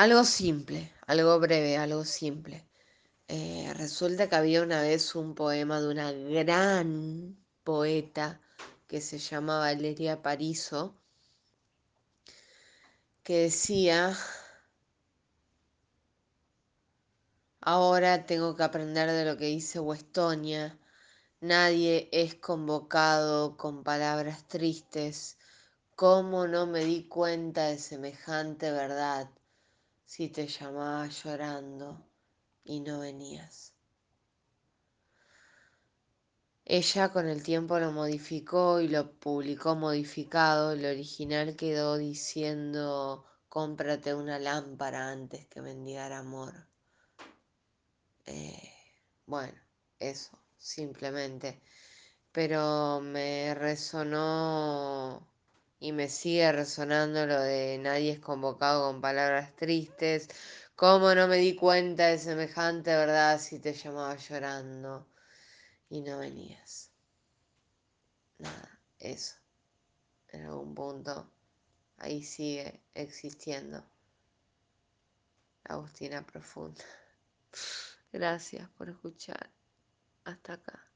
Algo simple, algo breve, algo simple. Eh, resulta que había una vez un poema de una gran poeta que se llamaba Valeria Pariso, que decía, ahora tengo que aprender de lo que dice Westonia, nadie es convocado con palabras tristes, ¿cómo no me di cuenta de semejante verdad si te llamaba llorando y no venías? Ella con el tiempo lo modificó y lo publicó modificado. El original quedó diciendo cómprate una lámpara antes que mendigar amor. Eh, bueno, eso, simplemente. Pero me resonó y me sigue resonando lo de nadie es convocado con palabras tristes. ¿Cómo no me di cuenta de semejante verdad si te llamaba llorando? y no venías. Nada, eso. En algún punto ahí sigue existiendo. Agustina Profunda. Gracias por escuchar. Hasta acá.